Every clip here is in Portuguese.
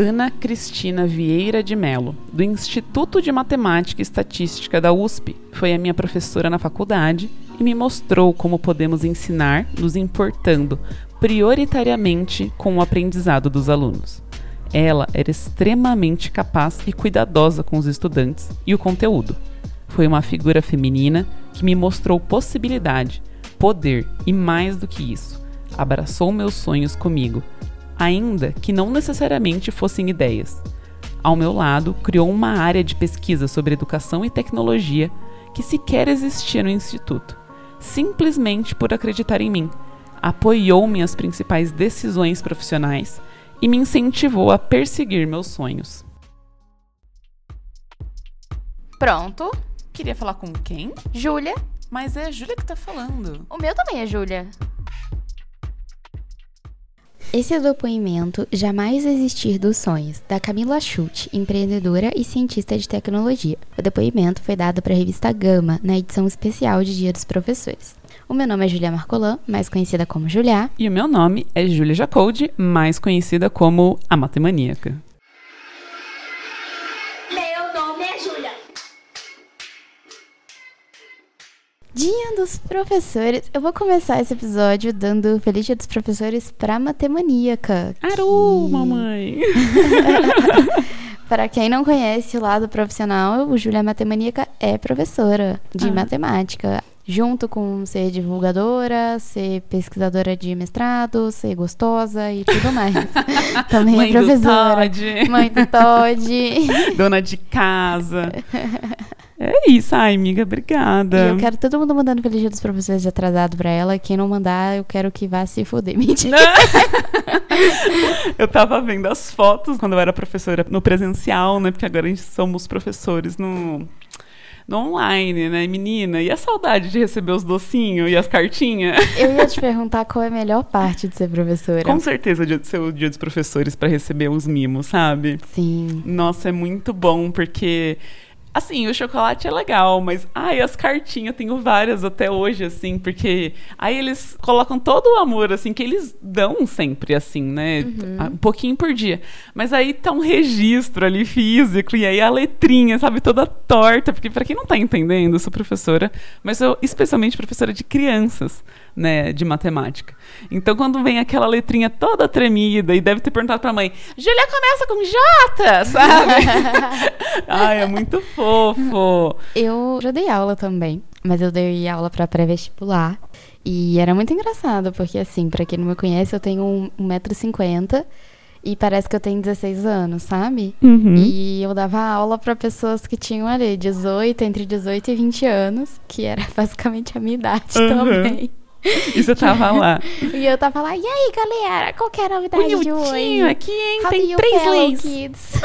Ana Cristina Vieira de Melo, do Instituto de Matemática e Estatística da USP, foi a minha professora na faculdade e me mostrou como podemos ensinar nos importando prioritariamente com o aprendizado dos alunos. Ela era extremamente capaz e cuidadosa com os estudantes e o conteúdo. Foi uma figura feminina que me mostrou possibilidade, poder e mais do que isso, abraçou meus sonhos comigo ainda que não necessariamente fossem ideias. Ao meu lado, criou uma área de pesquisa sobre educação e tecnologia que sequer existia no instituto, simplesmente por acreditar em mim. Apoiou minhas principais decisões profissionais e me incentivou a perseguir meus sonhos. Pronto. Queria falar com quem? Júlia. Mas é a Júlia que tá falando. O meu também é Júlia. Esse é o depoimento Jamais Existir dos Sonhos, da Camila Schutt, empreendedora e cientista de tecnologia. O depoimento foi dado para a revista Gama, na edição especial de Dia dos Professores. O meu nome é Julia Marcolan, mais conhecida como Julia. E o meu nome é Julia Jacoldi, mais conhecida como a Matemaníaca. Dia dos Professores. Eu vou começar esse episódio dando Feliz Dia dos Professores pra Matemaníaca. Aru, que... mamãe! Para quem não conhece o lado profissional, o Júlia Matemaníaca é professora de ah. matemática. Junto com ser divulgadora, ser pesquisadora de mestrado, ser gostosa e tudo mais. Também é Mãe professora. Do Todd. Mãe do Todd. Dona de casa. É isso, ai, amiga, obrigada. E eu quero todo mundo mandando feliz dia dos professores atrasado pra ela. Quem não mandar, eu quero que vá se fuder. Mentira. eu tava vendo as fotos quando eu era professora no presencial, né? Porque agora a gente somos professores no no online, né, menina? E a saudade de receber os docinhos e as cartinhas? Eu ia te perguntar qual é a melhor parte de ser professora. Com certeza, de ser o dia dos professores para receber os mimos, sabe? Sim. Nossa, é muito bom, porque Assim, o chocolate é legal, mas ai, as cartinhas, eu tenho várias até hoje, assim, porque aí eles colocam todo o amor, assim, que eles dão sempre, assim, né? Uhum. Um pouquinho por dia. Mas aí tá um registro ali físico, e aí a letrinha, sabe, toda torta, porque para quem não tá entendendo, eu sou professora, mas sou especialmente professora de crianças né, de matemática. Então, quando vem aquela letrinha toda tremida e deve ter perguntado para a mãe, Julia começa com J, sabe? Ai, é muito fofo. Eu já dei aula também, mas eu dei aula para pré-vestibular. E era muito engraçado, porque assim, para quem não me conhece, eu tenho 1,50m e parece que eu tenho 16 anos, sabe? Uhum. E eu dava aula para pessoas que tinham ali 18, entre 18 e 20 anos, que era basicamente a minha idade uhum. também. E você tava lá. e eu tava lá, e aí, galera, qual que é a novidade de hoje? aqui, hein? How Tem três leis.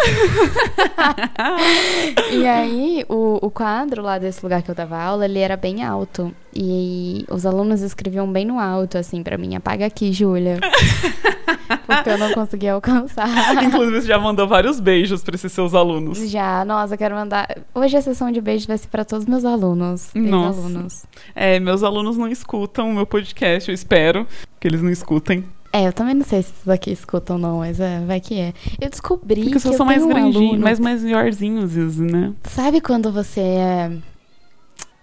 E aí, o, o quadro lá desse lugar que eu dava aula, ele era bem alto. E os alunos escreviam bem no alto, assim, para mim, apaga aqui, Júlia. porque eu não conseguia alcançar. Inclusive, você já mandou vários beijos para esses seus alunos. Já, nossa, quero mandar. Hoje a sessão de beijos vai ser para todos os meus alunos. Nossa. alunos. É, meus alunos não escutam o meu podcast, eu espero que eles não escutem. É, eu também não sei se esses daqui escutam não, mas é, vai que é. Eu descobri Porque que eu são mais grandinhos, mais maiorzinhos, né? Sabe quando você é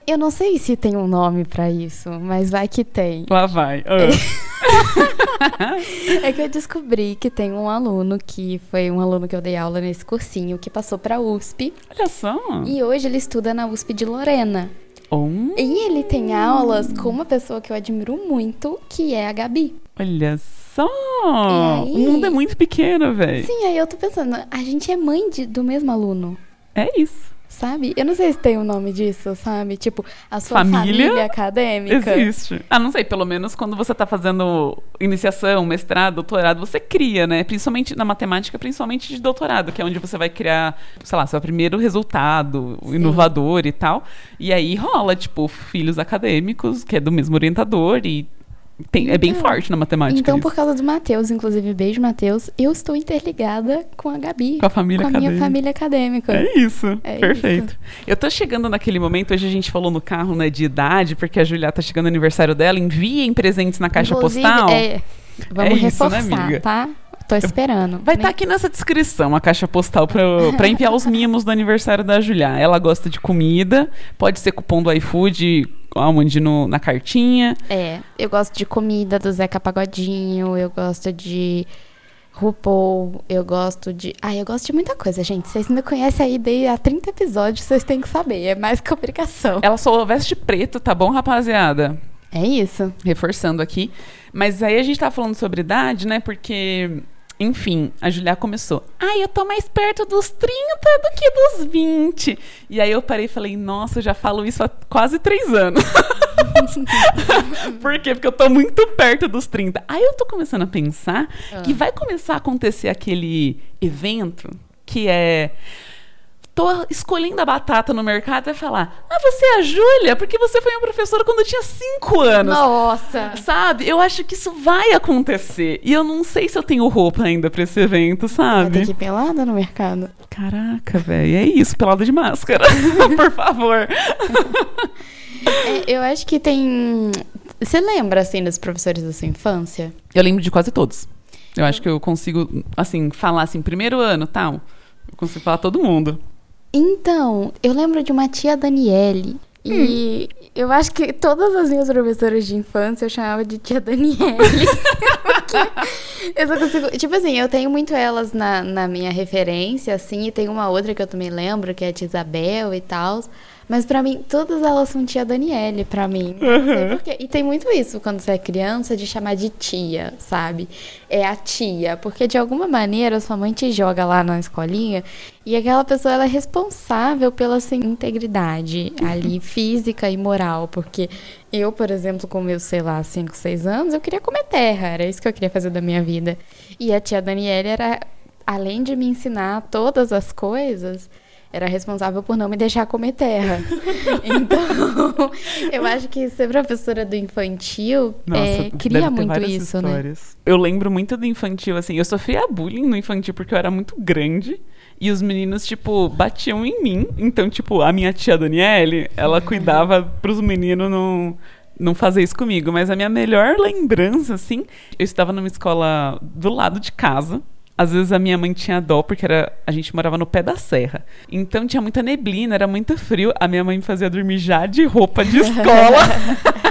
eu não sei se tem um nome para isso, mas vai que tem. Lá vai. Oh. é que eu descobri que tem um aluno que foi um aluno que eu dei aula nesse cursinho que passou para USP. Olha só. E hoje ele estuda na USP de Lorena. Oh. E ele tem aulas com uma pessoa que eu admiro muito, que é a Gabi. Olha só! Aí... O mundo é muito pequeno, velho. Sim, aí eu tô pensando, a gente é mãe de, do mesmo aluno. É isso sabe? Eu não sei se tem um nome disso, sabe? Tipo, a sua família, família acadêmica. Existe. Ah, não sei, pelo menos quando você está fazendo iniciação, mestrado, doutorado, você cria, né? Principalmente na matemática, principalmente de doutorado, que é onde você vai criar, sei lá, seu primeiro resultado Sim. inovador e tal. E aí rola, tipo, filhos acadêmicos, que é do mesmo orientador e tem, é bem então, forte na matemática. Então, isso. por causa do Matheus, inclusive, beijo, Matheus, eu estou interligada com a Gabi. Com a família com acadêmica. a minha família acadêmica. É isso. É Perfeito. Isso. Eu tô chegando naquele momento, hoje a gente falou no carro, né, de idade, porque a Julia tá chegando no aniversário dela, enviem presentes na caixa inclusive, postal. É, vamos é reforçar, isso, né, amiga? tá? Tô esperando. Vai estar aqui nessa descrição a caixa postal pra, pra enviar os mimos do aniversário da Julia. Ela gosta de comida, pode ser cupom do iFood, onde no, na cartinha. É, eu gosto de comida do Zeca Pagodinho, eu gosto de RuPaul, eu gosto de... Ah, eu gosto de muita coisa, gente. Vocês me conhecem aí desde há 30 episódios, vocês têm que saber. É mais que obrigação. Ela só veste preto, tá bom, rapaziada? É isso. Reforçando aqui. Mas aí a gente tá falando sobre idade, né? Porque, enfim, a Julia começou. Ai, eu tô mais perto dos 30 do que dos 20. E aí eu parei e falei, nossa, eu já falo isso há quase três anos. Por quê? Porque eu tô muito perto dos 30. Aí eu tô começando a pensar que vai começar a acontecer aquele evento que é. Tô escolhendo a batata no mercado e vai falar: Ah, você é a Júlia? Porque você foi minha professora quando eu tinha 5 anos. Nossa! Sabe? Eu acho que isso vai acontecer. E eu não sei se eu tenho roupa ainda pra esse evento, Vai ter sabe? que ir pelada no mercado. Caraca, velho. É isso, pelada de máscara. Por favor. É, eu acho que tem... Você lembra, assim, dos professores da sua infância? Eu lembro de quase todos. Eu acho que eu consigo, assim, falar assim, primeiro ano, tal. Eu consigo falar todo mundo. Então, eu lembro de uma tia Daniele. E eu acho que todas as minhas professoras de infância eu chamava de tia Daniele. Porque eu só consigo. Tipo assim, eu tenho muito elas na, na minha referência, assim, e tem uma outra que eu também lembro, que é a tia Isabel e tal. Mas pra mim, todas elas são tia Daniele, pra mim. Não sei por quê. E tem muito isso quando você é criança de chamar de tia, sabe? É a tia. Porque de alguma maneira sua mãe te joga lá na escolinha e aquela pessoa ela é responsável pela sua integridade ali, física e moral. Porque eu, por exemplo, com meus, sei lá, 5, 6 anos, eu queria comer terra. Era isso que eu queria fazer da minha vida. E a tia Daniela era, além de me ensinar todas as coisas, era responsável por não me deixar comer terra. então, eu acho que ser professora do infantil é, deve cria muito isso, né? histórias. Eu lembro muito do infantil, assim. Eu sofria bullying no infantil porque eu era muito grande. E os meninos, tipo, batiam em mim. Então, tipo, a minha tia Daniele, ela cuidava pros meninos não, não fazer isso comigo. Mas a minha melhor lembrança, assim, eu estava numa escola do lado de casa. Às vezes a minha mãe tinha dó, porque era, a gente morava no pé da serra. Então tinha muita neblina, era muito frio. A minha mãe me fazia dormir já de roupa de escola.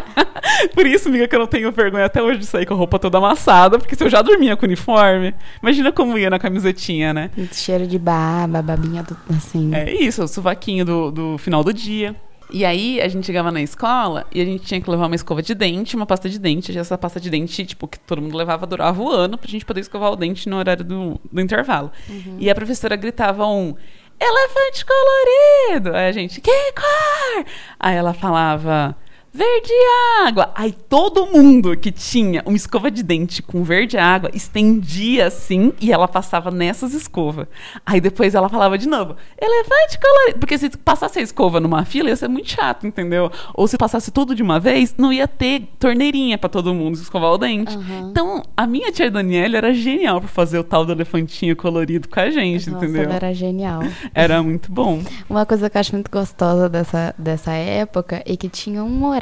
Por isso, amiga, que eu não tenho vergonha até hoje de sair com a roupa toda amassada, porque se eu já dormia com uniforme, imagina como ia na camisetinha, né? Muito cheiro de baba, babinha do, assim. É isso, o sovaquinho do, do final do dia. E aí, a gente chegava na escola e a gente tinha que levar uma escova de dente, uma pasta de dente. E essa pasta de dente, tipo, que todo mundo levava, durava o ano pra gente poder escovar o dente no horário do, do intervalo. E a professora gritava um elefante colorido. Aí a gente, que cor? Aí ela falava verde água. Aí todo mundo que tinha uma escova de dente com verde água estendia assim e ela passava nessas escovas. Aí depois ela falava de novo, elefante colorido. Porque se passasse a escova numa fila ia ser muito chato, entendeu? Ou se passasse tudo de uma vez, não ia ter torneirinha pra todo mundo escovar o dente. Aham. Então, a minha tia Daniela era genial pra fazer o tal do elefantinho colorido com a gente, Nossa, entendeu? ela era genial. Era muito bom. Uma coisa que eu acho muito gostosa dessa, dessa época é que tinha um horário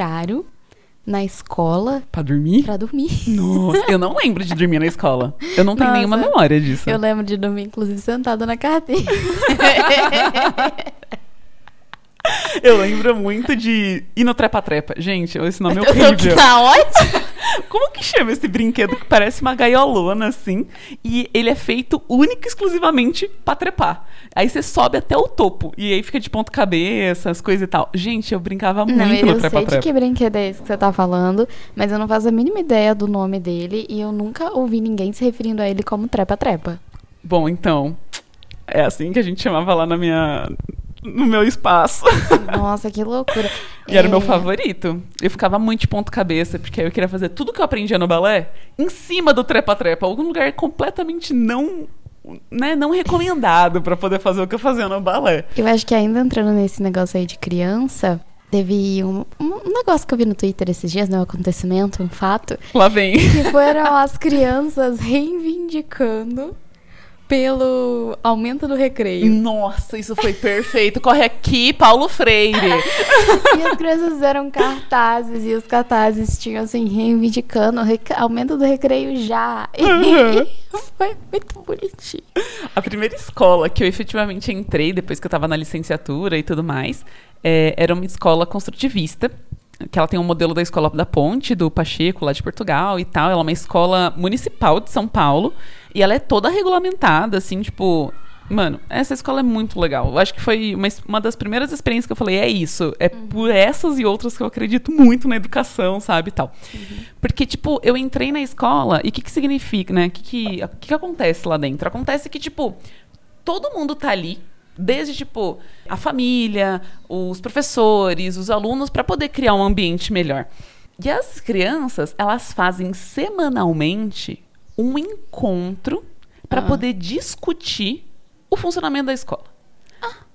na escola Pra dormir? pra dormir. Nossa, eu não lembro de dormir na escola. Eu não tenho Nossa. nenhuma memória disso. Eu lembro de dormir, inclusive, sentada na carteira. Eu lembro muito de ir no trepa-trepa. Gente, esse nome é horrível. tá ótimo. Como que chama esse brinquedo que parece uma gaiolona, assim? E ele é feito única e exclusivamente pra trepar. Aí você sobe até o topo. E aí fica de ponta cabeça, as coisas e tal. Gente, eu brincava muito Não, no eu sei de trepa-trepa. que brinquedo é esse que você tá falando, mas eu não faço a mínima ideia do nome dele e eu nunca ouvi ninguém se referindo a ele como trepa-trepa. Bom, então. É assim que a gente chamava lá na minha. No meu espaço. Nossa, que loucura. E era o meu É, favorito. Eu ficava muito de ponta cabeça, porque aí eu queria fazer tudo que eu aprendia no balé em cima do trepa-trepa. Algum lugar completamente não. Né, não recomendado pra poder fazer o que eu fazia no balé. Eu acho que ainda entrando nesse negócio aí de criança, teve um, um negócio que eu vi no Twitter esses dias, né? Um acontecimento, um fato, Lá vem. que foram as crianças reivindicando pelo aumento do recreio. Nossa, isso foi perfeito. Corre aqui, Paulo Freire. e as crianças fizeram cartazes e os cartazes tinham assim, reivindicando o rec- aumento do recreio já. Uhum. Foi muito bonitinho. A primeira escola que eu efetivamente entrei, depois que eu tava na licenciatura e tudo mais, é, era uma escola construtivista. Que ela tem um modelo da escola da Ponte, do Pacheco, lá de Portugal e tal. Ela é uma escola municipal de São Paulo. E ela é toda regulamentada, assim, tipo. Mano, essa escola é muito legal. Eu acho que foi uma, uma das primeiras experiências que eu falei, é isso. É por essas e outras que eu acredito muito na educação, sabe, tal. Porque, tipo, eu entrei na escola e o que que significa, né? O que que, que que acontece lá dentro? Acontece que, tipo, todo mundo tá ali, desde, tipo, a família, os professores, os alunos, para poder criar um ambiente melhor. E as crianças, elas fazem semanalmente um encontro para Ah. poder discutir o funcionamento da escola.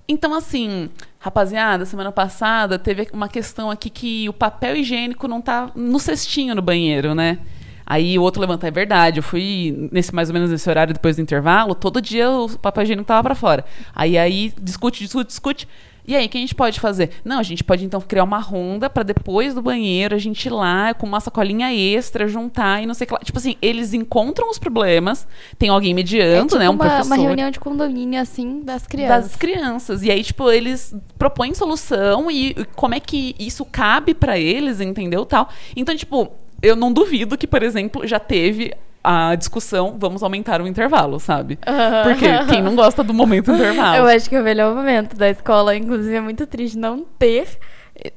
Então, assim, rapaziada, semana passada teve uma questão aqui que o papel higiênico não tá no cestinho no banheiro, né? Aí o outro levanta, é verdade, eu fui nesse mais ou menos nesse horário depois do intervalo, todo dia o papel higiênico tava pra fora. Aí aí discute, discute, discute. E aí, o que a gente pode fazer? Não, a gente pode então criar uma ronda pra depois do banheiro a gente ir lá com uma sacolinha extra, juntar e não sei o que lá. Tipo assim, eles encontram os problemas, tem alguém mediando, é tipo né? Um uma, professor uma reunião de condomínio, assim, das crianças. das crianças. E aí, tipo, eles propõem solução e e como é que isso cabe pra eles, entendeu? Tal. Então, tipo, eu não duvido que, por exemplo, já teve a discussão, vamos aumentar o intervalo, sabe? Porque quem não gosta do momento intervalo? Eu acho que é o melhor momento da escola, inclusive é muito triste não ter.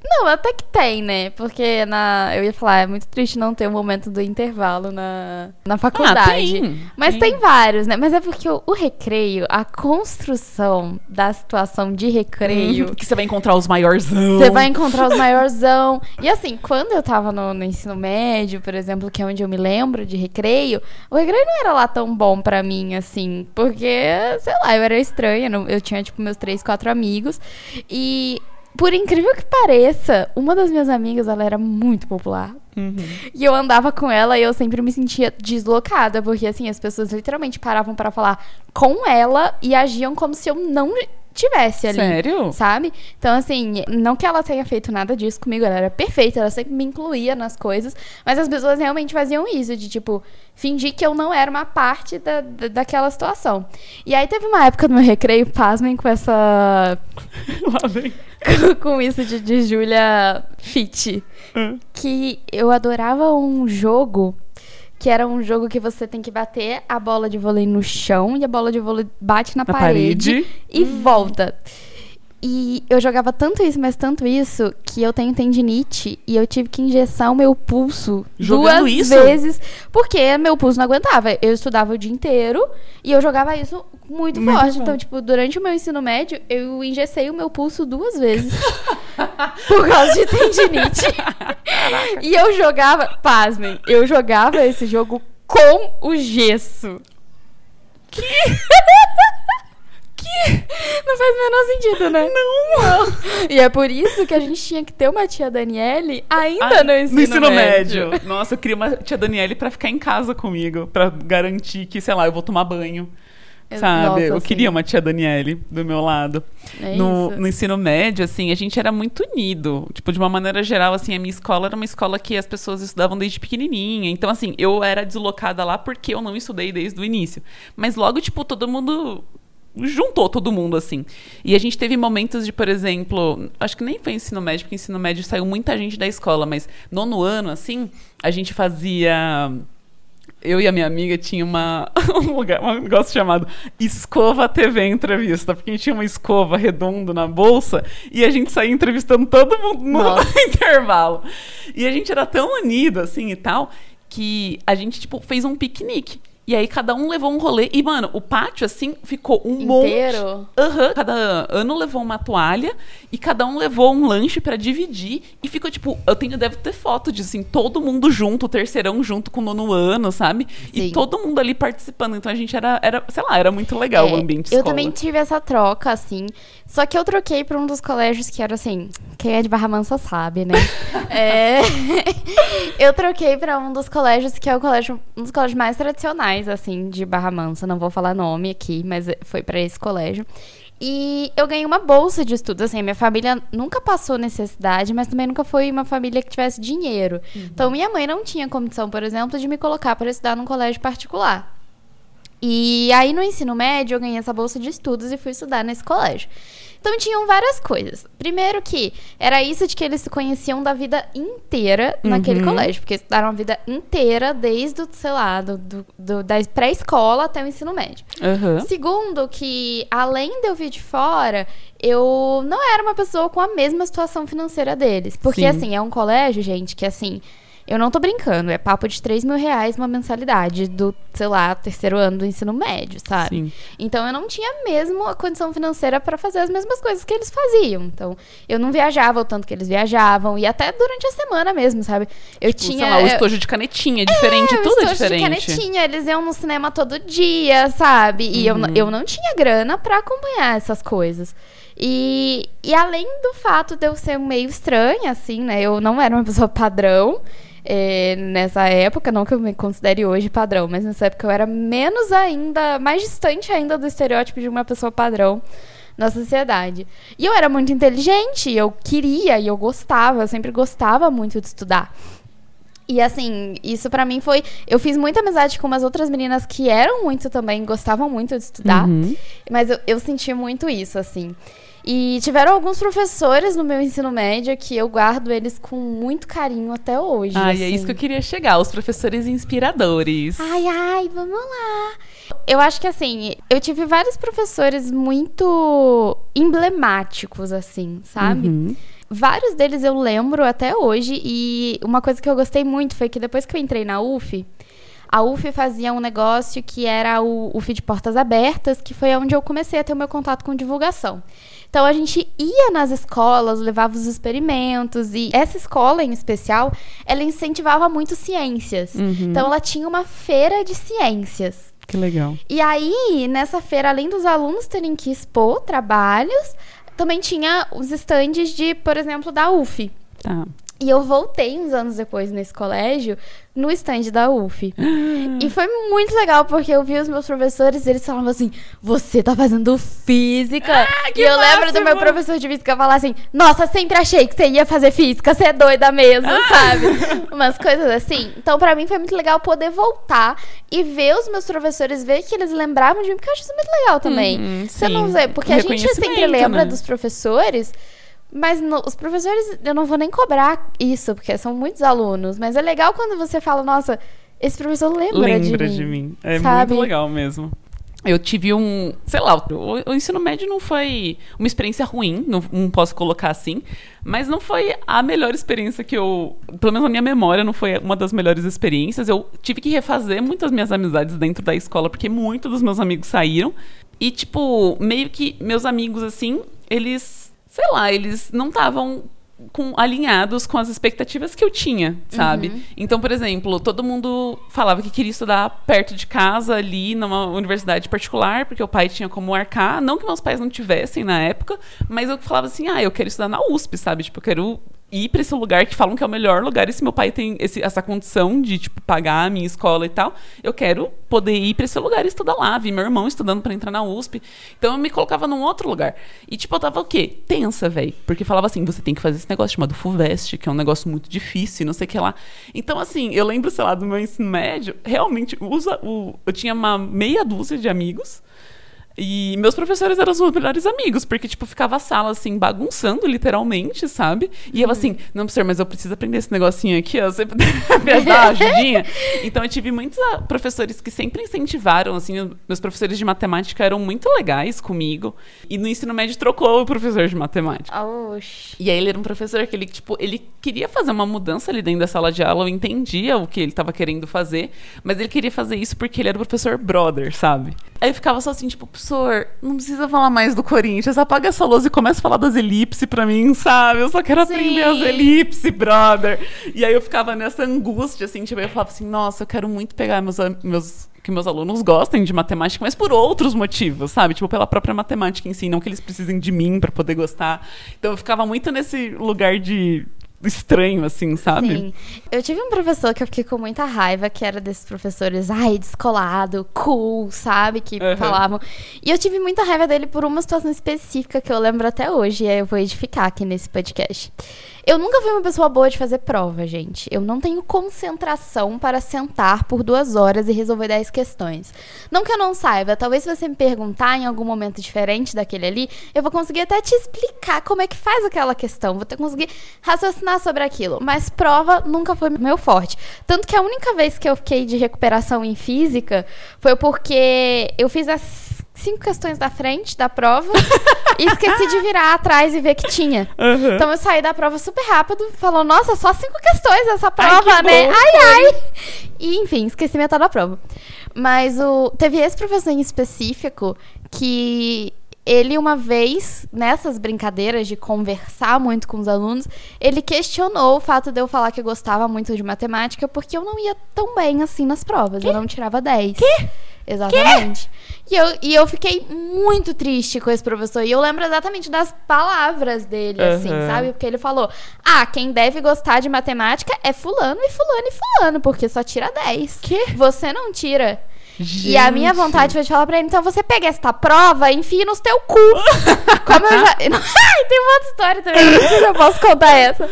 Não, até que tem, né? Porque na. Eu ia falar, é muito triste não ter o momento do intervalo na, na faculdade. Ah, tem, Mas tem. tem. vários, né? Mas é porque o, o recreio, a construção da situação de recreio. Hum, que você vai encontrar os maiorzão. Você vai encontrar os maiorzão. E assim, quando eu tava no, no ensino médio, por exemplo, que é onde eu me lembro de recreio, o recreio não era lá tão bom pra mim, assim. Porque, sei lá, eu era estranha. Eu tinha, tipo, meus três, quatro amigos. E, por incrível que pareça, uma das minhas amigas, ela era muito popular. Uhum. E eu andava com ela e eu sempre me sentia deslocada, porque assim, as pessoas literalmente paravam pra falar com ela e agiam como se eu não tivesse ali. Sério? Sabe? Então, assim, não que ela tenha feito nada disso comigo, ela era perfeita, ela sempre me incluía nas coisas, mas as pessoas realmente faziam isso, de tipo, fingir que eu não era uma parte da, da- daquela situação. E aí teve uma época no meu recreio, pasmem com essa. Lá vem. com isso de, de Julia Fit Hum. que eu adorava um jogo que era um jogo que você tem que bater a bola de vôlei no chão e a bola de vôlei bate na, Na parede, parede. e volta. E eu jogava tanto isso, mas tanto isso, que eu tenho tendinite e eu tive que engessar o meu pulso Jogando duas isso? vezes, porque meu pulso não aguentava. Eu estudava o dia inteiro e eu jogava isso muito, Muito forte. bom. Então, tipo, durante o meu ensino médio, eu engessei o meu pulso duas vezes. por causa de tendinite. e eu jogava, pasmem, eu jogava esse jogo com o gesso. Que? que? Não faz o menor sentido, né? Não! E é por isso que a gente tinha que ter uma tia Daniele ainda Ah, no ensino, médio. Nossa, eu queria uma tia Daniele pra ficar em casa comigo, pra garantir que, sei lá, eu vou tomar banho. Eu- Sabe? nossa, eu assim, queria uma tia Daniele do meu lado. É no, isso. no ensino médio, assim, a gente era muito unido. Tipo, de uma maneira geral, assim, a minha escola era uma escola que as pessoas estudavam desde pequenininha. Então, assim, eu era deslocada lá porque eu não estudei desde o início. Mas logo, tipo, todo mundo juntou todo mundo, assim. E a gente teve momentos de, por exemplo, acho que nem foi ensino médio, porque ensino médio saiu muita gente da escola, mas nono ano, assim, a gente fazia eu e a minha amiga tinha uma, um, lugar, um negócio chamado Escova TV Entrevista, porque a gente tinha uma escova redonda na bolsa e a gente saía entrevistando todo mundo no Nossa. intervalo. E a gente era tão unido, assim, e tal, que a gente, tipo, fez um piquenique. E aí cada um levou um rolê. E, mano, o pátio, assim, ficou um monte. Inteiro? Aham. Cada ano levou uma toalha e cada um levou um lanche pra dividir. E ficou, tipo, eu tenho, deve ter foto de, assim, todo mundo junto, o terceirão junto com o nono ano, sabe? E Sim. todo mundo ali participando. Então a gente era, era sei lá, era muito legal o É, ambiente Eu escola. também tive essa troca, assim. Só que eu troquei pra um dos colégios que era assim. Quem é de Barra Mansa sabe, né? É, eu troquei pra um dos colégios que é o colégio, um dos colégios mais tradicionais mais, assim, de Barra Mansa. Não vou falar nome aqui, mas foi pra esse colégio. E eu ganhei uma bolsa de estudo. Assim, minha família nunca passou necessidade, mas também nunca foi uma família que tivesse dinheiro. Então, minha mãe não tinha condição, por exemplo, de me colocar para estudar num colégio particular. E aí, no ensino médio, eu ganhei essa bolsa de estudos e fui estudar nesse colégio. Então tinham várias coisas. Primeiro que era isso de que eles se conheciam da vida inteira naquele Uhum. colégio, porque estudaram a vida inteira desde, sei lá, do, do- do- da pré-escola até o ensino médio. Aham. Segundo, que além de eu vir de fora, eu não era uma pessoa com a mesma situação financeira deles. Porque, Sim. assim, é um colégio, gente, que assim. Eu não tô brincando, é papo de 3 mil reais uma mensalidade do, sei lá, terceiro ano do ensino médio, sabe? Sim. Então eu não tinha mesmo a condição financeira para fazer as mesmas coisas que eles faziam. Então eu não viajava o tanto que eles viajavam e até durante a semana mesmo, sabe? Eu Tipo, tinha sei lá, o eu- estojo de canetinha, é diferente, é, o tudo é diferente. de canetinha, eles iam no cinema todo dia, sabe? E eu, Uhum. n- eu não tinha grana pra acompanhar essas coisas. E, e além do fato de eu ser meio estranha, assim, né? Eu não era uma pessoa padrão eh, nessa época, não que eu me considere hoje padrão, mas nessa época eu era menos ainda, mais distante ainda do estereótipo de uma pessoa padrão na sociedade. E eu era muito inteligente, eu queria e eu gostava, eu sempre gostava muito de estudar. E assim, isso pra mim foi. Eu fiz muita amizade com umas outras meninas que eram muito também, gostavam muito de estudar. Uhum. Mas eu, eu senti muito isso, assim. E tiveram alguns professores no meu ensino médio que eu guardo eles com muito carinho até hoje. Ai, assim. é isso que eu queria chegar, os professores inspiradores. Ai, ai, vamos lá. Eu acho que assim, eu tive vários professores muito emblemáticos, assim, sabe? Uhum. Vários deles eu lembro até hoje e uma coisa que eu gostei muito foi que depois que eu entrei na UF, a UF fazia um negócio que era o UF de portas abertas, que foi onde eu comecei a ter o meu contato com divulgação. Então a gente ia nas escolas, levava os experimentos e essa escola em especial, ela incentivava muito ciências. Uhum. Então ela tinha uma feira de ciências. Que legal. E aí, nessa feira, além dos alunos terem que expor trabalhos, também tinha os estandes de, por exemplo, da UF. Tá. E eu voltei uns anos depois nesse colégio, no stand da UF. e foi muito legal, porque eu vi os meus professores e eles falavam assim: Você tá fazendo física? Ah, que e eu lembro do meu máximo! professor de física falar assim: Nossa, sempre achei que você ia fazer física, você é doida mesmo, Ah! sabe? Umas coisas assim. Então, pra mim, foi muito legal poder voltar e ver os meus professores, ver que eles lembravam de mim, porque eu acho isso muito legal também. Uhum, Você não vê, porque a gente sempre lembra né? dos professores. Mas no- os professores, eu não vou nem cobrar isso, porque são muitos alunos. Mas é legal quando você fala, nossa, esse professor lembra, Lembra de, de mim. mim. É sabe? muito legal mesmo. Eu tive um, sei lá, o, o ensino médio não foi uma experiência ruim, não, não posso colocar assim, mas não foi a melhor experiência que eu, pelo menos na minha memória, não foi uma das melhores experiências. Eu tive que refazer muitas minhas amizades dentro da escola, porque muitos dos meus amigos saíram. E, tipo, meio que meus amigos, assim, eles, sei lá, eles não estavam com, alinhados com as expectativas que eu tinha, sabe? Então, por exemplo, todo mundo falava que queria estudar perto de casa, ali numa universidade particular, porque o pai tinha como arcar. Não que meus pais não tivessem na época, mas eu falava assim: ah, eu quero estudar na USP, sabe? Tipo, eu quero ir para esse lugar que falam que é o melhor lugar. E se meu pai tem esse- essa condição de, tipo, pagar a minha escola e tal, eu quero poder ir para esse lugar e estudar lá. Vi meu irmão estudando para entrar na USP. Então eu me colocava num outro lugar. E, tipo, eu tava o quê? Tensa, velho. Porque falava assim: você tem que fazer esse negócio chamado FUVEST, que é um negócio muito difícil, não sei o que lá. Então, assim, eu lembro, sei lá, do meu ensino médio, realmente, usa o, eu tinha uma meia dúzia de amigos. E meus professores eram os meus melhores amigos, porque, tipo, ficava a sala, assim, bagunçando, literalmente, sabe? E eu, assim, não, professor, mas eu preciso aprender esse negocinho aqui, ó, você me dar uma ajudinha? Então, eu tive muitos ah, professores que sempre incentivaram, assim, meus professores de matemática eram muito legais comigo. E no ensino médio trocou o professor de matemática. Oxi. E aí ele era um professor que ele, tipo, ele queria fazer uma mudança ali dentro da sala de aula, eu entendia o que ele estava querendo fazer, mas ele queria fazer isso porque ele era o professor brother, sabe? Aí eu ficava só assim, tipo, professor, não precisa falar mais do Corinthians, apaga essa lousa e começa a falar das elipses pra mim, sabe? Eu só quero Sim. aprender as elipses, brother. E aí eu ficava nessa angústia, assim, tipo, eu falava assim, nossa, eu quero muito pegar meus, meus que meus alunos gostem de matemática, mas por outros motivos, sabe? Tipo, pela própria matemática em si, não que eles precisem de mim pra poder gostar. Então eu ficava muito nesse lugar de estranho, assim, sabe? Sim. Eu tive um professor que eu fiquei com muita raiva, que era desses professores, ai, descolado, cool, sabe? Que Uhum. falavam. E eu tive muita raiva dele por uma situação específica que eu lembro até hoje, e aí eu vou edificar aqui nesse podcast. Eu nunca fui uma pessoa boa de fazer prova, gente. Eu não tenho concentração para sentar por duas horas e resolver dez questões. Não que eu não saiba, talvez se você me perguntar em algum momento diferente daquele ali, eu vou conseguir até te explicar como é que faz aquela questão. Vou ter conseguir raciocinar sobre aquilo. Mas prova nunca foi meu forte. Tanto que a única vez que eu fiquei de recuperação em física foi porque eu fiz as cinco questões da frente da prova e esqueci de virar atrás e ver que tinha. Aham. Então eu saí da prova super rápido, falou, nossa, só cinco questões essa Ai, prova, que né? bom, ai, ai. E enfim, esqueci metade da prova. Mas o teve esse professor em específico que ele uma vez, nessas brincadeiras de conversar muito com os alunos, ele questionou o fato de eu falar que eu gostava muito de matemática porque eu não ia tão bem assim nas provas. Eu não tirava 10. Que? Exatamente. E eu, e eu fiquei muito triste com esse professor. E eu lembro exatamente das palavras dele, assim, Aham. sabe? Porque ele falou: Ah, quem deve gostar de matemática é fulano e fulano e fulano, porque só tira 10. Que? Você não tira. E a minha Gente. vontade foi de falar pra ele, então você pega esta prova e enfia nos teu cu. Como eu já. Ai, tem uma outra história também, não sei se eu posso contar essa.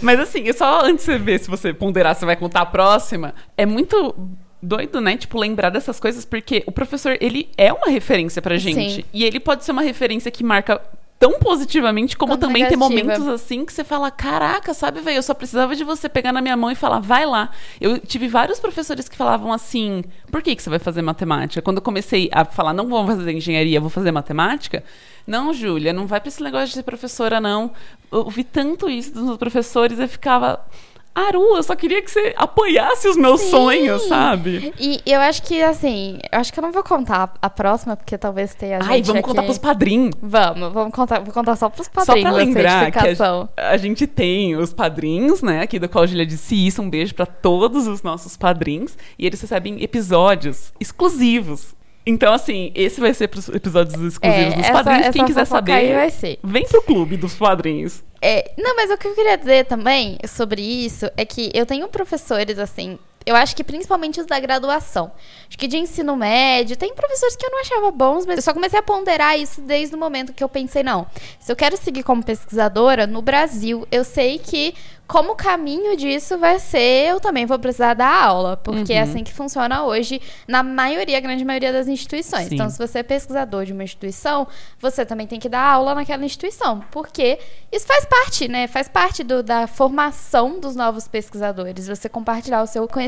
Mas assim, só antes de você ver se você ponderar se vai contar a próxima, é muito doido, né? Tipo, lembrar dessas coisas, porque o professor, ele é uma referência pra gente. Sim. E ele pode ser uma referência que marca tão positivamente, como Quanto também tem negativa. momentos assim que você fala, caraca, sabe, velho, eu só precisava de você pegar na minha mão e falar, vai lá. Eu tive vários professores que falavam assim, por que, que você vai fazer matemática? Quando eu comecei a falar, não vou fazer engenharia, vou fazer matemática, não, Júlia, não vai pra esse negócio de ser professora, não. Eu ouvi tanto isso dos meus professores, eu ficava... Aru, eu só queria que você apoiasse os meus Sim. sonhos, sabe? E eu acho que, assim, eu acho que eu não vou contar a próxima, porque talvez tenha gente Ai, vamos aqui... contar pros padrinhos. Vamos, vamos contar, vou contar só pros Só padrinhos pra a lembrar que a, a gente tem os padrinhos, né? Aqui do qual a Julia disse isso. Um beijo pra todos os nossos padrinhos. E eles recebem episódios exclusivos. Então, assim, esse vai ser pros episódios exclusivos dos essa- padrinhos. essa Quem quiser saber, vem pro clube dos padrinhos. É, não, mas o que eu queria dizer também sobre isso é que eu tenho professores, assim, eu acho que principalmente os da graduação. Acho que de ensino médio, tem professores que eu não achava bons, mas eu só comecei a ponderar isso desde o momento que eu pensei, não, se eu quero seguir como pesquisadora no Brasil, eu sei que como caminho disso vai ser, eu também vou precisar dar aula, porque é Uhum. assim que funciona hoje na maioria, grande maioria das instituições. Sim. Então, se você é pesquisador de uma instituição, você também tem que dar aula naquela instituição, porque isso faz parte, né? Faz parte do- da formação dos novos pesquisadores, você compartilhar o seu conhecimento.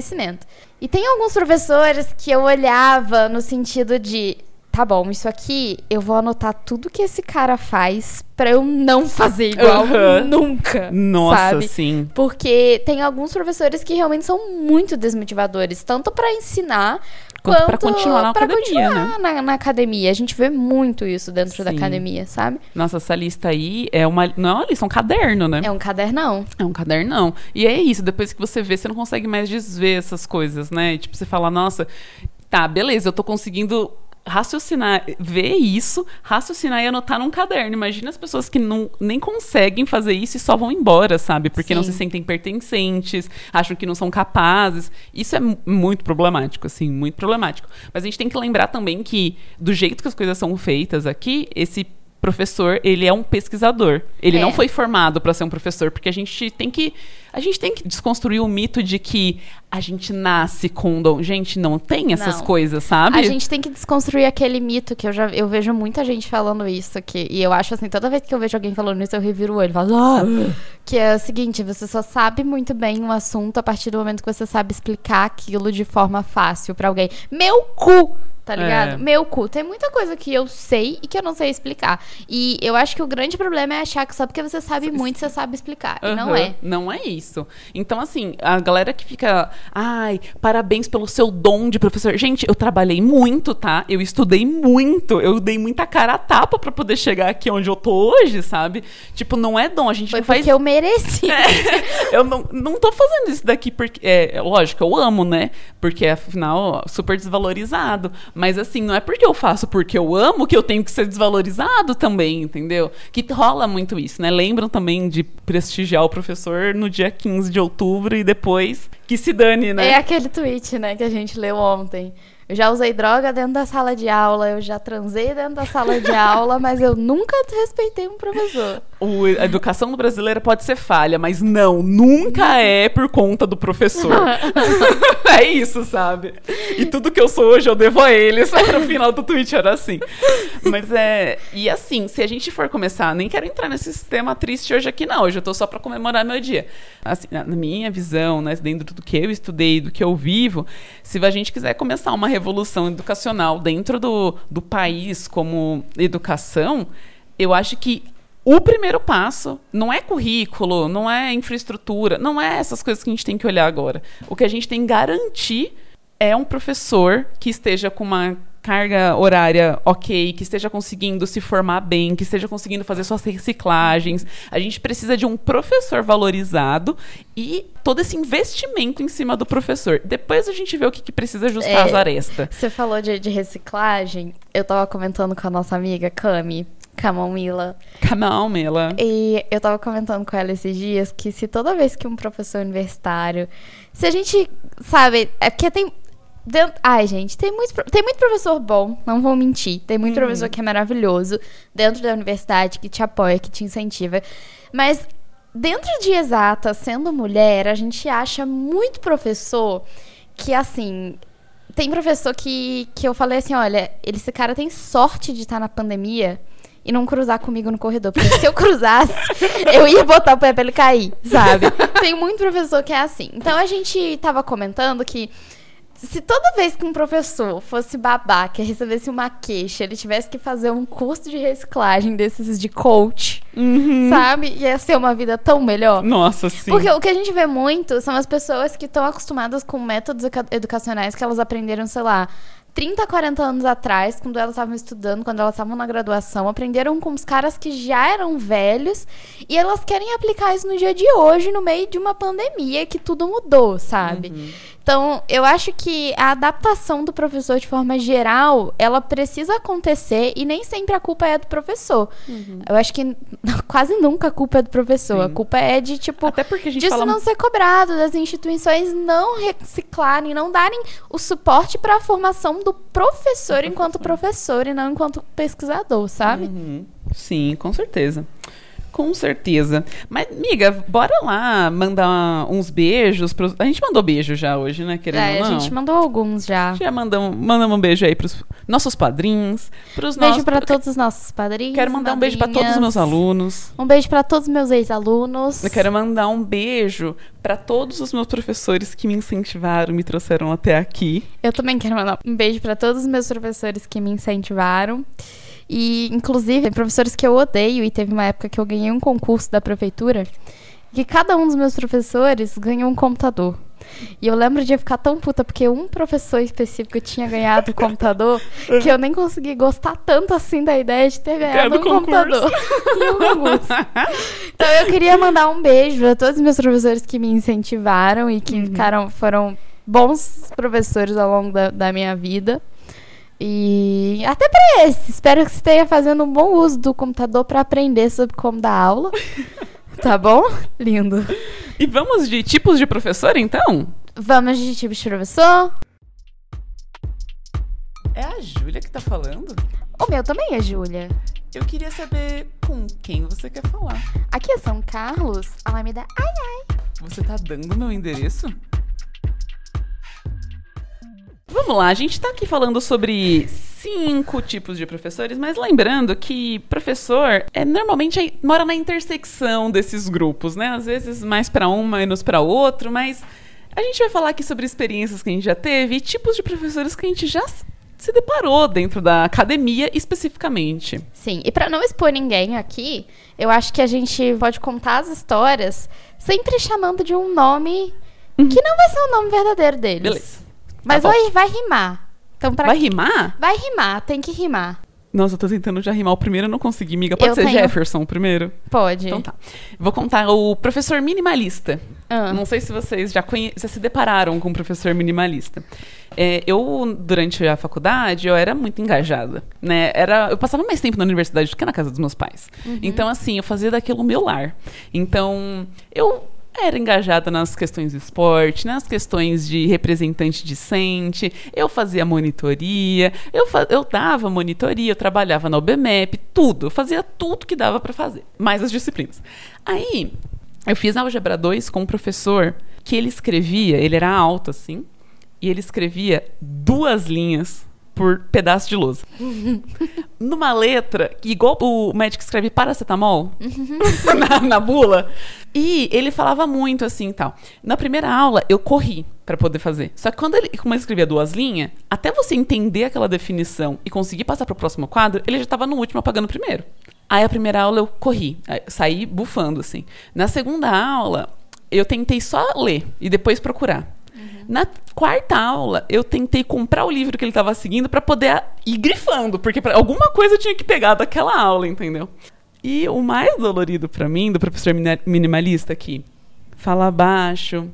E tem alguns professores que eu olhava no sentido de, tá bom, isso aqui eu vou anotar tudo que esse cara faz pra eu não fazer igual Aham. nunca, Nossa, sabe? sim. Porque tem alguns professores que realmente são muito desmotivadores, tanto pra ensinar Quanto quanto pra continuar na pra academia, continuar na, na academia. A gente vê muito isso dentro da Sim. academia, sabe? Nossa, essa lista aí é uma. Não é uma lista, é um caderno, né? É um cadernão. É um cadernão. E é isso, depois que você vê, você não consegue mais desver essas coisas, né? E, tipo, você fala, nossa, tá, beleza, eu tô conseguindo raciocinar, ver isso, raciocinar e anotar num caderno. Imagina as pessoas que não, nem conseguem fazer isso e só vão embora, sabe? Porque não Sim. se sentem pertencentes, acham que não são capazes. Isso é mu- muito problemático, assim, muito problemático. Mas a gente tem que lembrar também que, do jeito que as coisas são feitas aqui, esse professor, ele é um pesquisador. Ele É. não foi formado para ser um professor, porque a gente tem que a gente tem que desconstruir o mito de que a gente nasce com dom. Gente, não tem essas Não. coisas, sabe? A gente tem que desconstruir aquele mito que eu já eu vejo muita gente falando isso aqui. E eu acho assim, toda vez que eu vejo alguém falando isso, eu reviro o olho falo, ah! Que é o seguinte, você só sabe muito bem um assunto a partir do momento que você sabe explicar aquilo de forma fácil pra alguém. Meu cu! Tá ligado? É. Meu cu. Tem muita coisa que eu sei e que eu não sei explicar. E eu acho que o grande problema é achar que só porque você sabe muito, você sabe explicar. E não é. Não é isso. Então, assim, a galera que fica. Ai, parabéns pelo seu dom de professor. Gente, eu trabalhei muito, tá? Eu estudei muito. Eu dei muita cara a tapa pra poder chegar aqui onde eu tô hoje, sabe? Tipo, não é dom. A gente Foi não faz. porque eu mereci. eu não, não tô fazendo isso daqui porque. É, lógico, eu amo, né? Porque afinal, super desvalorizado. Mas assim, não é porque eu faço porque eu amo que eu tenho que ser desvalorizado também, entendeu? Que rola muito isso, né? Lembram também de prestigiar o professor no dia 15 de outubro e depois que se dane, né? É aquele tweet, né, que a gente leu ontem. Eu já usei droga dentro da sala de aula, eu já transei dentro da sala de aula, mas eu nunca respeitei um professor. O, a educação brasileira pode ser falha, mas não, nunca é por conta do professor. é isso, sabe? E tudo que eu sou hoje eu devo a eles. No final do tweet era assim. Mas é. E assim, se a gente for começar, nem quero entrar nesse sistema triste hoje aqui, não. Hoje eu tô só pra comemorar meu dia. Assim, na minha visão, né, dentro do que eu estudei, do que eu vivo, se a gente quiser começar uma revolução educacional dentro do, do país como educação, eu acho que o primeiro passo não é currículo, não é infraestrutura, não é essas coisas que a gente tem que olhar agora. O que a gente tem que garantir é um professor que esteja com uma carga horária ok, que esteja conseguindo se formar bem, que esteja conseguindo fazer suas reciclagens. A gente precisa de um professor valorizado e todo esse investimento em cima do professor. Depois a gente vê o que, que precisa ajustar É, as arestas. Você falou de, de reciclagem, eu tava comentando com a nossa amiga Cami, Camomila, Calma, Mela. E eu tava comentando com ela esses dias que se toda vez que um professor universitário. Se a gente. Sabe, é porque tem. Ai, gente, tem muito, tem muito professor bom, não vou mentir. Tem muito professor que é maravilhoso dentro da universidade, que te apoia, que te incentiva. Mas dentro de exata, sendo mulher, a gente acha muito professor que, assim. Tem professor que, que eu falei assim: olha, esse cara tem sorte de estar na pandemia e não cruzar comigo no corredor. Porque se eu cruzasse, eu ia botar o pé pra ele cair, sabe? Tem muito professor que é assim. Então a gente tava comentando que se toda vez que um professor fosse babaca e recebesse uma queixa, ele tivesse que fazer um curso de reciclagem desses de coach, sabe? Ia ser uma vida tão melhor. Nossa, sim. Porque o que a gente vê muito são as pessoas que estão acostumadas com métodos educa- educacionais que elas aprenderam, sei lá, 30, 40 anos atrás, quando elas estavam estudando, quando elas estavam na graduação, aprenderam com os caras que já eram velhos e elas querem aplicar isso no dia de hoje, no meio de uma pandemia que tudo mudou, sabe? Então, eu acho que a adaptação do professor de forma geral, ela precisa acontecer e nem sempre a culpa é do professor. Eu acho que quase nunca a culpa é do professor. A Sim. culpa é de, tipo, Até porque a gente disso fala não ser cobrado, das instituições não reciclarem, não darem o suporte para a formação do professor enquanto professor e não enquanto pesquisador, sabe? Uhum. Sim, com certeza. Com certeza. Mas, amiga, bora lá mandar uns beijos pros... A gente mandou beijo já hoje, né, querendo É, a não? gente mandou alguns já. Já mandamos, mandamos um beijo aí pros nossos padrinhos, pros Beijo nossos... para todos os nossos padrinhos. Quero mandar um beijo para todos os meus madrinhas. alunos. Um beijo para todos os meus ex-alunos. Eu quero mandar um beijo para todos os meus professores que me incentivaram, me trouxeram até aqui. Eu também quero mandar um beijo para todos os meus professores que me incentivaram. E, inclusive, tem professores que eu odeio. E teve uma época que eu ganhei um concurso da prefeitura. Que cada um dos meus professores ganhou um computador. E eu lembro de ficar tão puta porque um professor específico tinha ganhado o computador que eu nem consegui gostar tanto assim da ideia de ter ganhado um computador. E um concurso. Então eu queria mandar um beijo a todos os meus professores que me incentivaram e que ficaram, foram bons professores ao longo da, da minha vida. E até pra esse. Espero que você esteja fazendo um bom uso do computador pra aprender sobre como dar aula. Tá bom? Lindo. E vamos de tipos de professor, então? Vamos de tipo de professor. É a Júlia que tá falando? O meu também é Júlia. Eu queria saber com quem você quer falar. Aqui é São Carlos, Alameda. Ai, ai. Você tá dando meu endereço? Vamos lá, a gente tá aqui falando sobre cinco tipos de professores, mas lembrando que professor é normalmente é- mora na intersecção desses grupos, né? Às vezes mais pra um, menos pra outro, mas a gente vai falar aqui sobre experiências que a gente já teve e tipos de professores que a gente já se deparou dentro da academia especificamente. Sim, e pra não expor ninguém aqui, eu acho que a gente pode contar as histórias sempre chamando de um nome que não vai ser o nome verdadeiro deles. Beleza. Mas Tá vai, vai rimar. Então, pra Vai rimar? Vai rimar, tem que rimar. Nossa, eu tô tentando já rimar o primeiro, eu não consegui, miga. Pode Eu ser tenho. Jefferson o primeiro? Pode. Então tá. Vou contar o professor minimalista. Ah. Não sei se vocês já, conhe... já se depararam com o professor minimalista. É, eu, durante a faculdade, eu era muito engajada, né? Era, eu passava mais tempo na universidade do que na casa dos meus pais. Então, assim, eu fazia daquilo o meu lar. Então, eu era engajada nas questões de esporte, nas questões de representante discente, eu fazia monitoria, eu, fa eu dava monitoria, eu trabalhava na OBMEP, tudo, eu fazia tudo que dava para fazer, mais as disciplinas. Aí, eu fiz álgebra 2 com um professor que ele escrevia, ele era alto assim, e ele escrevia duas linhas por pedaço de lousa. Numa letra, igual o médico escreve paracetamol na, na bula. E ele falava muito assim e tal. Na primeira aula, eu corri para poder fazer. Só que quando ele, como ele escrevia duas linhas, até você entender aquela definição e conseguir passar para o próximo quadro, ele já estava no último apagando o primeiro. Aí a primeira aula eu corri, saí bufando assim. Na segunda aula, eu tentei só ler e depois procurar. Na quarta aula, eu tentei comprar o livro que ele estava seguindo para poder a- ir grifando, porque alguma coisa eu tinha que pegar daquela aula, entendeu? E o mais dolorido para mim, do professor minimalista aqui, fala baixo,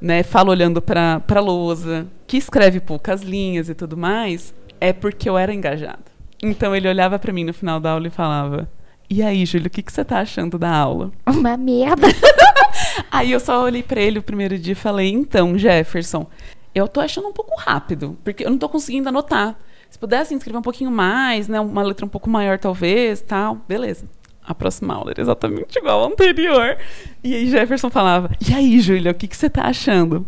né, fala olhando para para lousa, que escreve poucas linhas e tudo mais, é porque eu era engajada. Então ele olhava para mim no final da aula e falava: "E aí, Júlio, o que que você tá achando da aula?" Uma merda. Aí eu só olhei pra ele o primeiro dia e falei: então, Jefferson, eu tô achando um pouco rápido, porque eu não tô conseguindo anotar. Se pudesse escrever um pouquinho mais, né? Uma letra um pouco maior, talvez, tal, beleza. A próxima aula era exatamente igual à anterior. E aí Jefferson falava: E aí, Júlia, o que, que você tá achando?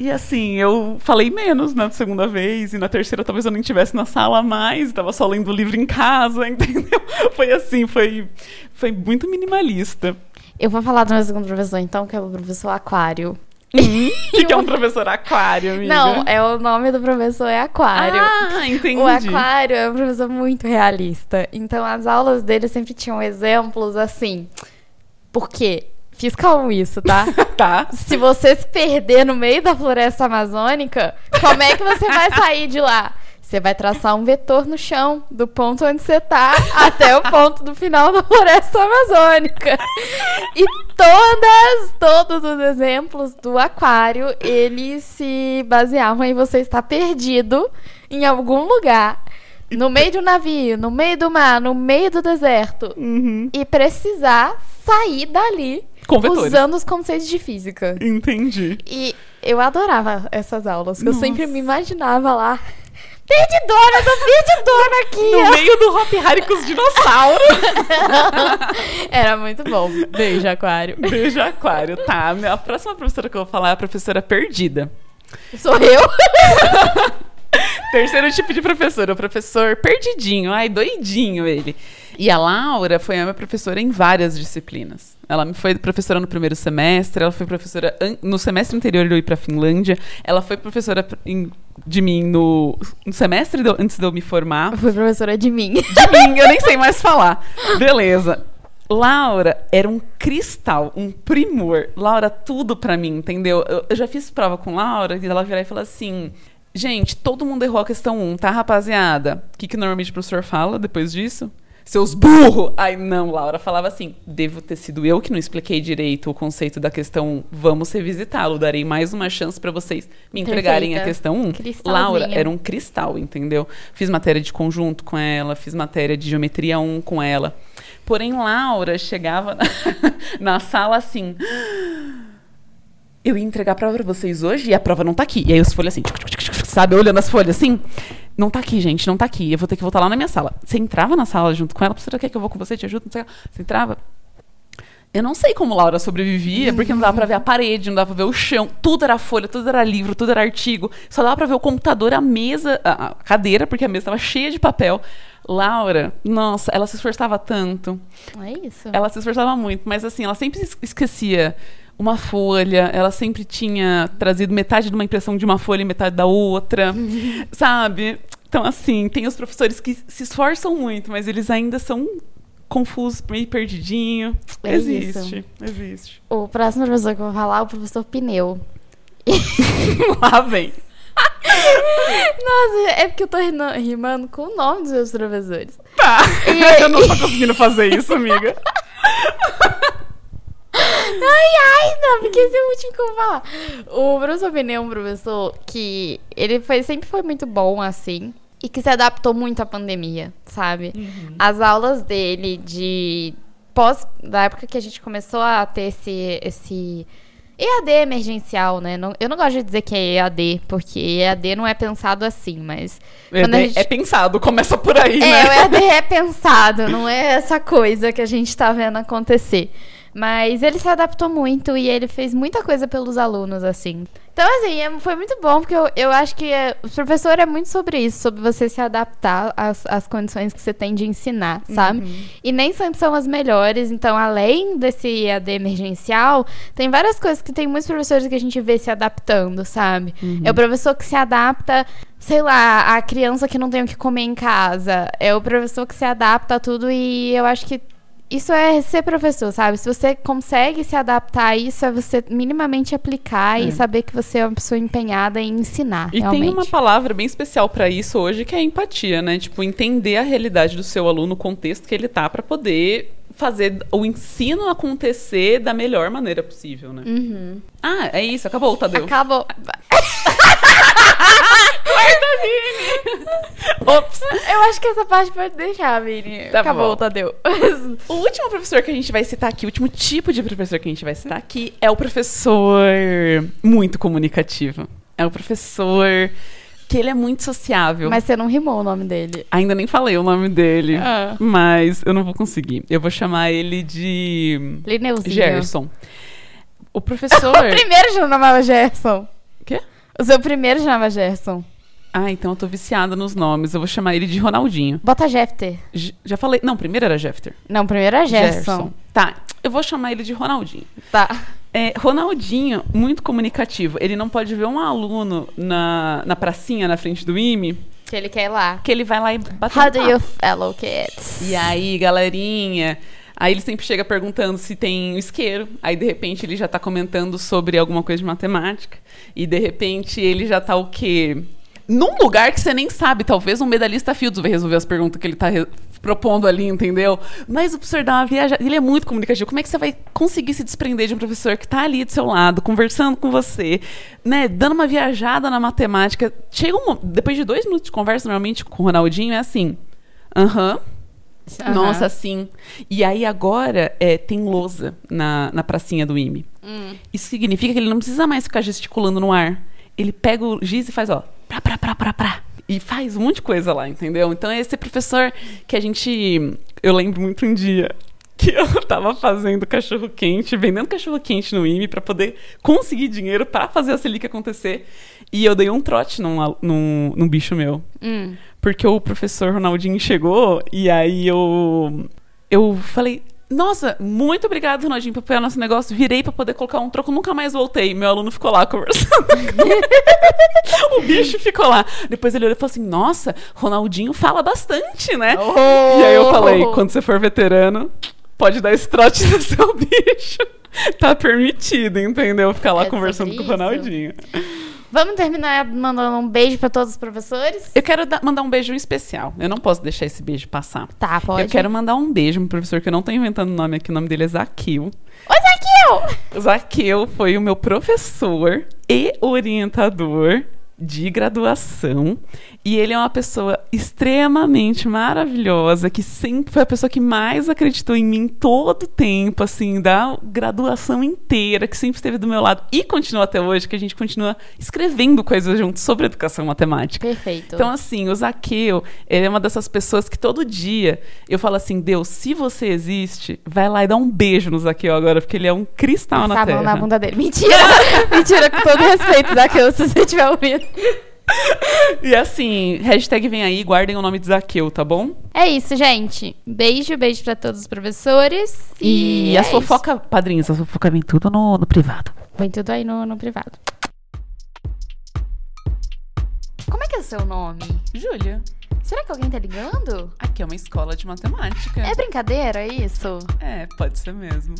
E assim, eu falei menos na segunda vez, e na terceira talvez eu nem estivesse na sala mais, estava só lendo o livro em casa, entendeu? Foi assim, foi, foi muito minimalista. Eu vou falar do meu segundo professor, então, que é o professor Aquário. O que, que é um professor aquário, amiga? Não, é o nome do professor é Aquário. Ah, entendi. O Aquário é um professor muito realista. Então, as aulas dele sempre tinham exemplos assim. Por quê? Fiz calmo isso, tá? Tá. Se você se perder no meio da floresta amazônica, como é que você vai sair de lá? Você vai traçar um vetor no chão, do ponto onde você tá até o ponto do final da floresta amazônica. E todas, todos os exemplos do aquário, eles se baseavam em você estar perdido em algum lugar. No meio de um navio, no meio do mar, no meio do deserto. Uhum. E precisar sair dali usando os conceitos de física. Entendi. E eu adorava essas aulas. que Eu sempre me imaginava lá. Perdidona, tô perdidona aqui. No ó." meio do Hop Harry com os dinossauros. Era muito bom. Beijo, aquário. Beijo, aquário. Tá, a próxima professora que eu vou falar é a professora perdida. Sou eu? Terceiro tipo de professor, o professor perdidinho, ai, doidinho ele. E a Laura foi a minha professora em várias disciplinas. Ela me foi professora no primeiro semestre, ela foi professora no semestre anterior de eu ir para Finlândia, ela foi professora em- de mim no, no semestre eu- antes de eu me formar. Fui professora de mim. De mim, eu nem sei mais falar. Beleza. Laura era um cristal, um primor. Laura, tudo pra mim, entendeu? Eu, eu já fiz prova com Laura e ela virar e falar assim: gente, todo mundo errou a questão 1, tá, rapaziada? O que, que normalmente o professor fala depois disso? Seus burro! Ai, não, Laura falava assim: devo ter sido eu que não expliquei direito o conceito da questão 1. Vamos revisitá-lo. Darei mais uma chance pra vocês me entregarem a Perfeita. questão 1. Cristalzinha. Laura era um cristal, entendeu? Fiz matéria de conjunto com ela, fiz matéria de geometria 1 com ela. Porém, Laura chegava na, na sala assim. Eu ia entregar a prova pra vocês hoje e a prova não tá aqui. E aí os folhas assim, sabe, olhando as folhas assim. Não tá aqui, gente, não tá aqui. Eu vou ter que voltar lá na minha sala. Você entrava na sala junto com ela, quer que eu vou com você, te ajudo? Não sei. Você entrava. Eu não sei como Laura sobrevivia, porque não dava pra ver a parede, não dava pra ver o chão. Tudo era folha, tudo era livro, tudo era artigo. Só dava pra ver o computador, a mesa, a cadeira, porque a mesa estava cheia de papel. Laura, nossa, ela se esforçava tanto. É isso. Ela se esforçava muito, mas assim, ela sempre es- esquecia uma folha, ela sempre tinha trazido metade de uma impressão de uma folha e metade da outra, sabe? Então, assim, tem os professores que se esforçam muito, mas eles ainda são confusos, meio perdidinho. É existe, existe. O próximo professor que eu vou falar é o professor Pneu. Lá vem. Nossa, é porque eu tô rimando com o nome dos meus professores. explicar. Eu não tô conseguindo fazer isso, amiga. Ai, ai, não, porque esse é o último que eu vou falar. O professor Benê é um professor que ele foi, sempre foi muito bom, assim, e que se adaptou muito à pandemia, sabe? As aulas dele de pós, da época que a gente começou a ter esse, esse EAD emergencial, né? Não- eu não gosto de dizer que é EAD, porque EAD não é pensado assim, mas É, gente- é pensado, começa por aí, é, né? o EAD é pensado, não é essa coisa que a gente tá vendo acontecer. Mas ele se adaptou muito e ele fez muita coisa pelos alunos, assim. Então, assim, é- foi muito bom, porque eu, eu acho que é, o professor é muito sobre isso, sobre você se adaptar às, às condições que você tem de ensinar, sabe? E nem sempre são as melhores. Então, além desse EAD emergencial, tem várias coisas que tem muitos professores que a gente vê se adaptando, sabe? É o professor que se adapta, sei lá, a criança que não tem o que comer em casa. É o professor que se adapta a tudo e eu acho que isso é ser professor, sabe? Se você consegue se adaptar a isso, é você minimamente aplicar É. e saber que você é uma pessoa empenhada em ensinar, E realmente. tem uma palavra bem especial pra isso hoje, que é empatia, né? Tipo, entender a realidade do seu aluno, o contexto que ele tá, pra poder fazer o ensino acontecer da melhor maneira possível, né? Uhum. Ah, é isso, acabou, Tadeu. Acabou. Ops! Eu acho que essa parte pode deixar, Vini. Tá Acabou, bom. Tadeu. O último professor que a gente vai citar aqui, o último tipo de professor que a gente vai citar aqui é o professor muito comunicativo. É o professor que ele é muito sociável. Mas você não rimou o nome dele. Ainda nem falei o nome dele, Ah. mas eu não vou conseguir. Eu vou chamar ele de Lineuzinho. Gerson. O professor. O primeiro já chamava Gerson. Quê? O seu primeiro chamava Gerson. Ah, então eu tô viciada nos nomes. Eu vou chamar ele de Ronaldinho. Bota Jefter. J- Já falei. Não, primeiro era Jeffter. Não, primeiro é Gerson. Tá, eu vou chamar ele de Ronaldinho. Tá. É, Ronaldinho, muito comunicativo. Ele não pode ver um aluno na, na pracinha na frente do IME Que ele quer ir lá. que ele vai lá e bate How um do you fellow kids? E aí, galerinha? Aí ele sempre chega perguntando se tem isqueiro. Aí, de repente, ele já tá comentando sobre alguma coisa de matemática. E, de repente, ele já tá o quê? Num lugar que você nem sabe. Talvez um medalhista Fields vai resolver as perguntas que ele tá re- propondo ali, entendeu? Mas o professor dá uma viajada. Ele é muito comunicativo. Como é que você vai conseguir se desprender de um professor que tá ali do seu lado, conversando com você, né? Dando uma viajada na matemática. Chega um, depois de dois minutos de conversa, normalmente, com o Ronaldinho, é assim. Aham. Aham. Nossa, sim. E aí agora é, tem lousa na, na pracinha do IME. Hum. Isso significa que ele não precisa mais ficar gesticulando no ar. Ele pega o giz e faz, ó, pra, pra, pra, pra, pra. E faz um monte de coisa lá, entendeu? Então esse professor que a gente. Eu lembro muito um dia que eu tava fazendo cachorro quente, vendendo cachorro quente no IME pra poder conseguir dinheiro pra fazer a Selic acontecer. E eu dei um trote num, num, num bicho meu. Hum. Porque o professor Ronaldinho chegou e aí eu eu falei, nossa, muito obrigado, Ronaldinho, por apoiar nosso negócio. Virei pra poder colocar um troco, nunca mais voltei. Meu aluno ficou lá conversando. o bicho ficou lá. Depois ele olhou e falou assim: Nossa, Ronaldinho fala bastante, né? Oh! E aí eu falei: Quando você for veterano, pode dar esse trote no seu bicho. Tá permitido, entendeu? Ficar lá É conversando com o isso? Vamos terminar mandando um beijo pra todos os professores? Eu quero dar- mandar um beijo especial. Eu não posso deixar esse beijo passar. Tá, pode. Eu quero mandar um beijo pro professor que eu não tô inventando o nome aqui, o nome dele é Zaqueu. Oi, Zaqueu! O Zaqueu foi o meu professor e orientador de graduação. E ele é uma pessoa extremamente maravilhosa, que sempre foi a pessoa que mais acreditou em mim todo o tempo, assim, da graduação inteira, que sempre esteve do meu lado e continua até hoje, que a gente continua escrevendo coisas juntos sobre educação matemática. Perfeito. Então, assim, o Zaqueu, ele é uma dessas pessoas que todo dia eu falo assim, Deus, se você existe, vai lá e dá um beijo no Zaqueu agora, porque ele é um cristal na Passa a mão terra. na bunda dele. Mentira! Mentira, com todo respeito, Zaqueu, se você estiver ouvindo. E assim, hashtag vem aí, guardem o nome de Zaqueu, tá bom? É isso, gente. Beijo, beijo pra todos os professores. E, E, é fofoca, padrinhos, as fofoca vem tudo no, no privado. isso. Vem tudo aí no, no privado. Como é que é o seu nome? Júlia, Será que alguém tá ligando? aqui é uma escola de matemática. É brincadeira isso? É, pode ser mesmo.